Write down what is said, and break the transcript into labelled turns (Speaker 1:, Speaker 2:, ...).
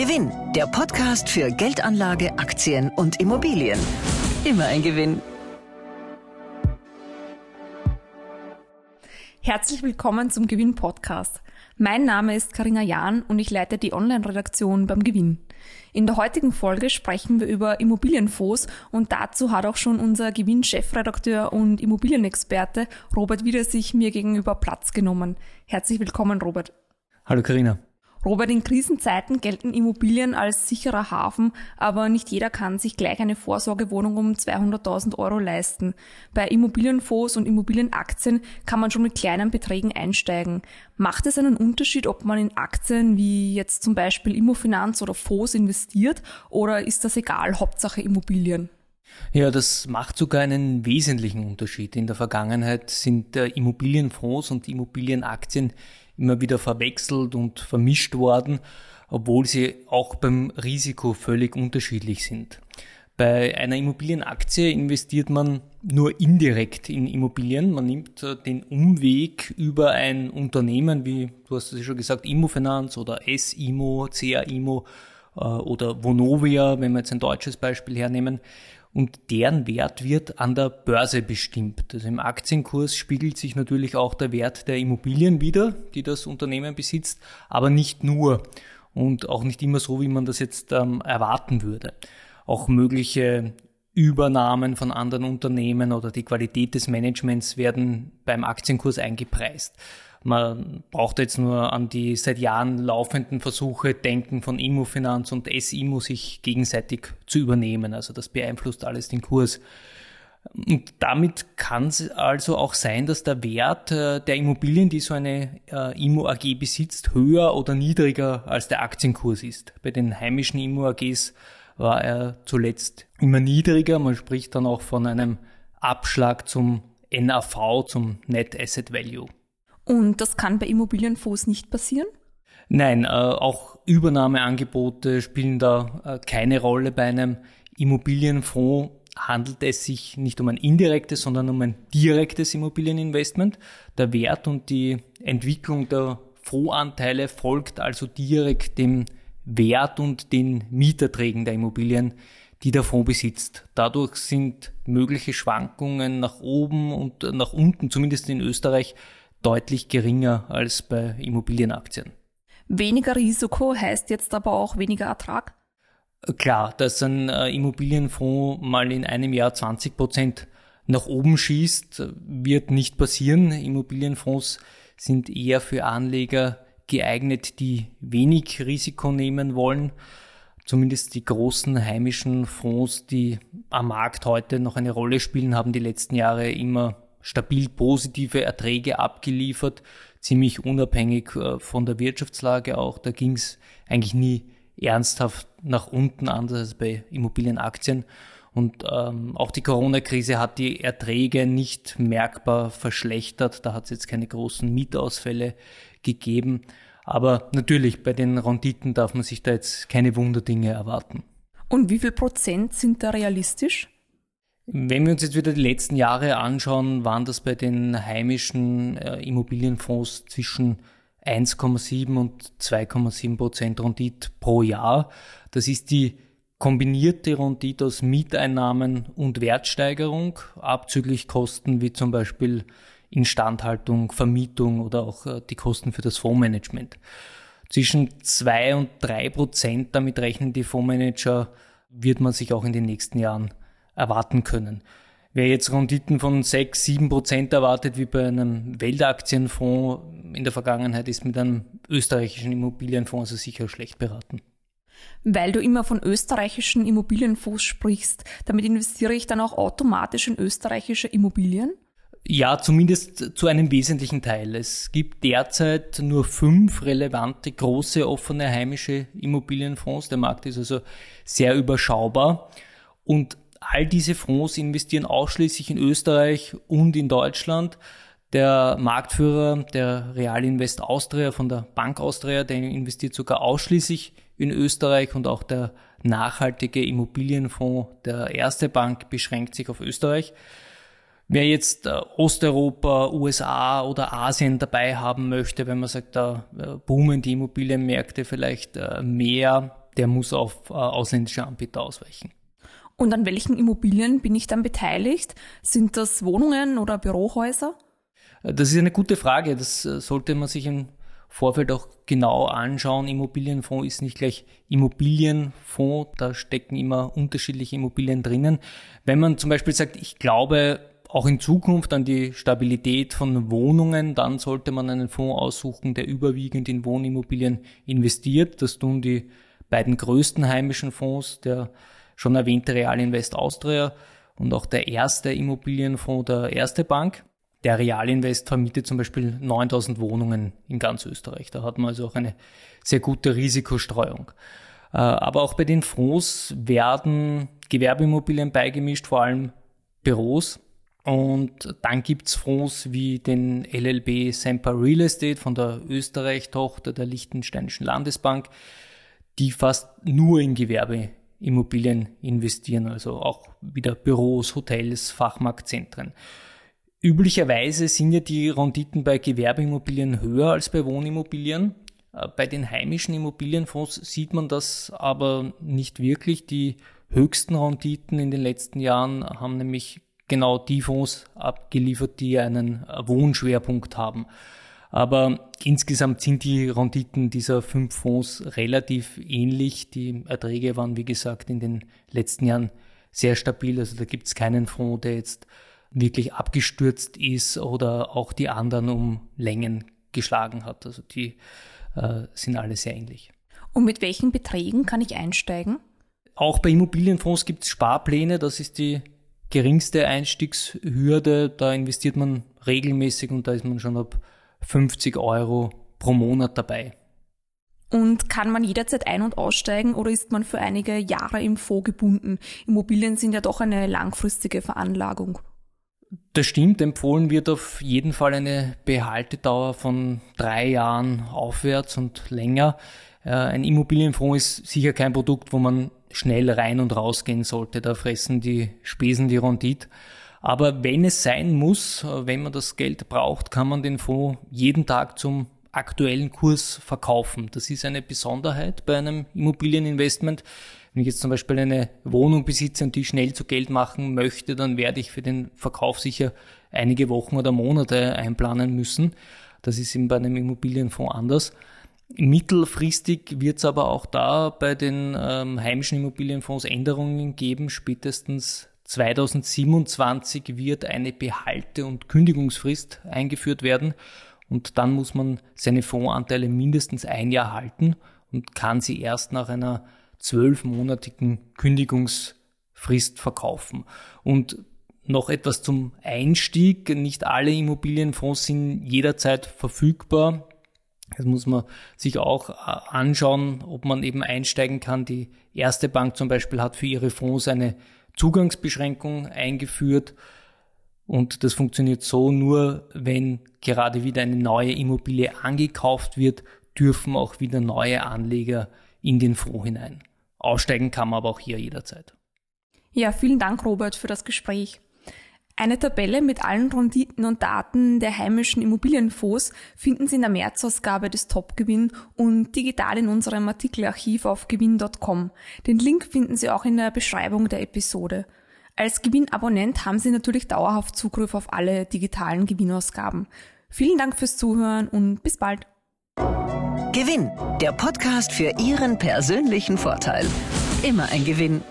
Speaker 1: Gewinn, der Podcast für Geldanlage, Aktien und Immobilien. Immer ein Gewinn.
Speaker 2: Herzlich willkommen zum Gewinn Podcast. Mein Name ist Karina Jahn und ich leite die Online-Redaktion beim Gewinn. In der heutigen Folge sprechen wir über Immobilienfonds und dazu hat auch schon unser Gewinn-Chefredakteur und Immobilienexperte Robert Wieder sich mir gegenüber Platz genommen. Herzlich willkommen, Robert.
Speaker 3: Hallo Karina.
Speaker 2: Robert, in Krisenzeiten gelten Immobilien als sicherer Hafen, aber nicht jeder kann sich gleich eine Vorsorgewohnung um 200.000 Euro leisten. Bei Immobilienfonds und Immobilienaktien kann man schon mit kleinen Beträgen einsteigen. Macht es einen Unterschied, ob man in Aktien wie jetzt zum Beispiel Immofinanz oder Fonds investiert oder ist das egal, Hauptsache Immobilien?
Speaker 3: Ja, das macht sogar einen wesentlichen Unterschied. In der Vergangenheit sind äh, Immobilienfonds und Immobilienaktien immer wieder verwechselt und vermischt worden, obwohl sie auch beim Risiko völlig unterschiedlich sind. Bei einer Immobilienaktie investiert man nur indirekt in Immobilien. Man nimmt äh, den Umweg über ein Unternehmen wie, du hast es ja schon gesagt, Immofinanz oder S-Immo, CA-Immo äh, oder Vonovia, wenn wir jetzt ein deutsches Beispiel hernehmen und deren Wert wird an der Börse bestimmt. Also im Aktienkurs spiegelt sich natürlich auch der Wert der Immobilien wieder, die das Unternehmen besitzt, aber nicht nur und auch nicht immer so, wie man das jetzt ähm, erwarten würde. Auch mögliche Übernahmen von anderen Unternehmen oder die Qualität des Managements werden beim Aktienkurs eingepreist. Man braucht jetzt nur an die seit Jahren laufenden Versuche denken von Immofinanz und S-Immo sich gegenseitig zu übernehmen. Also das beeinflusst alles den Kurs. Und damit kann es also auch sein, dass der Wert äh, der Immobilien, die so eine äh, Immo AG besitzt, höher oder niedriger als der Aktienkurs ist. Bei den heimischen Immo AGs war er zuletzt immer niedriger. Man spricht dann auch von einem Abschlag zum NAV, zum Net Asset Value.
Speaker 2: Und das kann bei Immobilienfonds nicht passieren?
Speaker 3: Nein, äh, auch Übernahmeangebote spielen da äh, keine Rolle. Bei einem Immobilienfonds handelt es sich nicht um ein indirektes, sondern um ein direktes Immobilieninvestment. Der Wert und die Entwicklung der Fondsanteile folgt also direkt dem Wert und den Mieterträgen der Immobilien, die der Fonds besitzt. Dadurch sind mögliche Schwankungen nach oben und nach unten, zumindest in Österreich, deutlich geringer als bei Immobilienaktien.
Speaker 2: Weniger Risiko heißt jetzt aber auch weniger Ertrag?
Speaker 3: Klar, dass ein äh, Immobilienfonds mal in einem Jahr 20 Prozent nach oben schießt, wird nicht passieren. Immobilienfonds sind eher für Anleger geeignet, die wenig Risiko nehmen wollen. Zumindest die großen heimischen Fonds, die am Markt heute noch eine Rolle spielen, haben die letzten Jahre immer stabil positive Erträge abgeliefert, ziemlich unabhängig äh, von der Wirtschaftslage auch. Da ging es eigentlich nie ernsthaft nach unten, anders als bei Immobilienaktien. Und ähm, auch die Corona-Krise hat die Erträge nicht merkbar verschlechtert. Da hat es jetzt keine großen Mietausfälle gegeben. Aber natürlich, bei den Renditen darf man sich da jetzt keine Wunderdinge erwarten.
Speaker 2: Und wie viel Prozent sind da realistisch?
Speaker 3: Wenn wir uns jetzt wieder die letzten Jahre anschauen, waren das bei den heimischen äh, Immobilienfonds zwischen 1,7 und 2,7 Prozent Rendite pro Jahr. Das ist die kombinierte Rendite aus Mieteinnahmen und Wertsteigerung, abzüglich Kosten wie zum Beispiel Instandhaltung, Vermietung oder auch äh, die Kosten für das Fondsmanagement. Zwischen 2 und 3 Prozent, damit rechnen die Fondsmanager, wird man sich auch in den nächsten Jahren erwarten können. Wer jetzt Renditen von 6, 7 Prozent erwartet, wie bei einem Weltaktienfonds in der Vergangenheit, ist mit einem österreichischen Immobilienfonds also sicher schlecht beraten.
Speaker 2: Weil du immer von österreichischen Immobilienfonds sprichst, damit investiere ich dann auch automatisch in österreichische Immobilien?
Speaker 3: Ja, zumindest zu einem wesentlichen Teil. Es gibt derzeit nur fünf relevante große offene heimische Immobilienfonds. Der Markt ist also sehr überschaubar. Und all diese Fonds investieren ausschließlich in Österreich und in Deutschland. Der Marktführer, der Real Invest Austria von der Bank Austria, der investiert sogar ausschließlich in Österreich und auch der nachhaltige Immobilienfonds der Erste Bank beschränkt sich auf Österreich. Wer jetzt äh, Osteuropa, USA oder Asien dabei haben möchte, wenn man sagt, da äh, boomen die Immobilienmärkte vielleicht äh, mehr, der muss auf ausländische Anbieter ausweichen.
Speaker 2: Und an welchen Immobilien bin ich dann beteiligt? Sind das Wohnungen oder Bürohäuser?
Speaker 3: Das ist eine gute Frage. Das äh, sollte man sich im Vorfeld auch genau anschauen. Immobilienfonds ist nicht gleich Immobilienfonds. Da stecken immer unterschiedliche Immobilien drinnen. Wenn man zum Beispiel sagt, ich glaube auch in Zukunft an die Stabilität von Wohnungen, dann sollte man einen Fonds aussuchen, der überwiegend in Wohnimmobilien investiert. Das tun die beiden größten heimischen Fonds, der schon erwähnte Realinvest Austria und auch der erste Immobilienfonds der Erste Bank. Der Realinvest vermietet zum Beispiel 9000 Wohnungen in ganz Österreich. Da hat man also auch eine sehr gute Risikostreuung. Äh, aber auch bei den Fonds werden Gewerbeimmobilien beigemischt, vor allem Büros. Und dann gibt's Fonds wie den LLB Semper Real Estate von der Österreich-Tochter der Liechtensteinischen Landesbank, die fast nur in Gewerbeimmobilien investieren, also auch wieder Büros, Hotels, Fachmarktzentren. Üblicherweise sind ja die Renditen bei Gewerbeimmobilien höher als bei Wohnimmobilien. Äh, bei den heimischen Immobilienfonds sieht man das aber nicht wirklich. Die höchsten Renditen in den letzten Jahren haben nämlich genau die Fonds abgeliefert, die einen Wohnschwerpunkt haben. Aber insgesamt sind die Renditen dieser fünf Fonds relativ ähnlich. Die Erträge waren, wie gesagt, in den letzten Jahren sehr stabil. Also da gibt es keinen Fonds, der jetzt wirklich abgestürzt ist oder auch die anderen um Längen geschlagen hat. Also die äh, sind alle sehr ähnlich.
Speaker 2: Und mit welchen Beträgen kann ich einsteigen?
Speaker 3: Auch bei Immobilienfonds gibt es Sparpläne. Das ist die geringste Einstiegshürde. Da investiert man regelmäßig und da ist man schon ab 50 Euro pro Monat dabei.
Speaker 2: Und kann man jederzeit ein- und aussteigen oder ist man für einige Jahre im Fonds gebunden? Immobilien sind ja doch eine langfristige Veranlagung.
Speaker 3: Das stimmt, empfohlen wird auf jeden Fall eine Behaltedauer von drei Jahren aufwärts und länger. Äh, ein Immobilienfonds ist sicher kein Produkt, wo man schnell rein und rausgehen sollte. Da fressen die Spesen die Rendite. Aber wenn es sein muss, äh, wenn man das Geld braucht, kann man den Fonds jeden Tag zum aktuellen Kurs verkaufen. Das ist eine Besonderheit bei einem Immobilieninvestment. Wenn ich jetzt zum Beispiel eine Wohnung besitze und die schnell zu Geld machen möchte, dann werde ich für den Verkauf sicher einige Wochen oder Monate einplanen müssen. Das ist eben bei einem Immobilienfonds anders. Mittelfristig wird es aber auch da bei den ähm, heimischen Immobilienfonds Änderungen geben. Spätestens 2027 wird eine Behalte- und Kündigungsfrist eingeführt werden und dann muss man seine Fondsanteile mindestens ein Jahr halten und kann sie erst nach einer zwölfmonatigen Kündigungsfrist verkaufen. Und noch etwas zum Einstieg. Nicht alle Immobilienfonds sind jederzeit verfügbar. Das muss man sich auch äh, anschauen, ob man eben einsteigen kann. Die erste Bank zum Beispiel hat für ihre Fonds eine Zugangsbeschränkung eingeführt. Und das funktioniert so, nur wenn gerade wieder eine neue Immobilie angekauft wird, dürfen auch wieder neue Anleger in den Fonds hinein. Aussteigen kann man aber auch hier jederzeit.
Speaker 2: Ja, vielen Dank, Robert, für das Gespräch. Eine Tabelle mit allen Renditen und Daten der heimischen Immobilienfonds finden Sie in der Märzausgabe des Topgewinn und digital in unserem Artikelarchiv auf gewinn.com. Den Link finden Sie auch in der Beschreibung der Episode. Als Gewinnabonnent haben Sie natürlich dauerhaft Zugriff auf alle digitalen Gewinnausgaben. Vielen Dank fürs Zuhören und bis bald.
Speaker 1: Gewinn, der Podcast für Ihren persönlichen Vorteil. Immer ein Gewinn.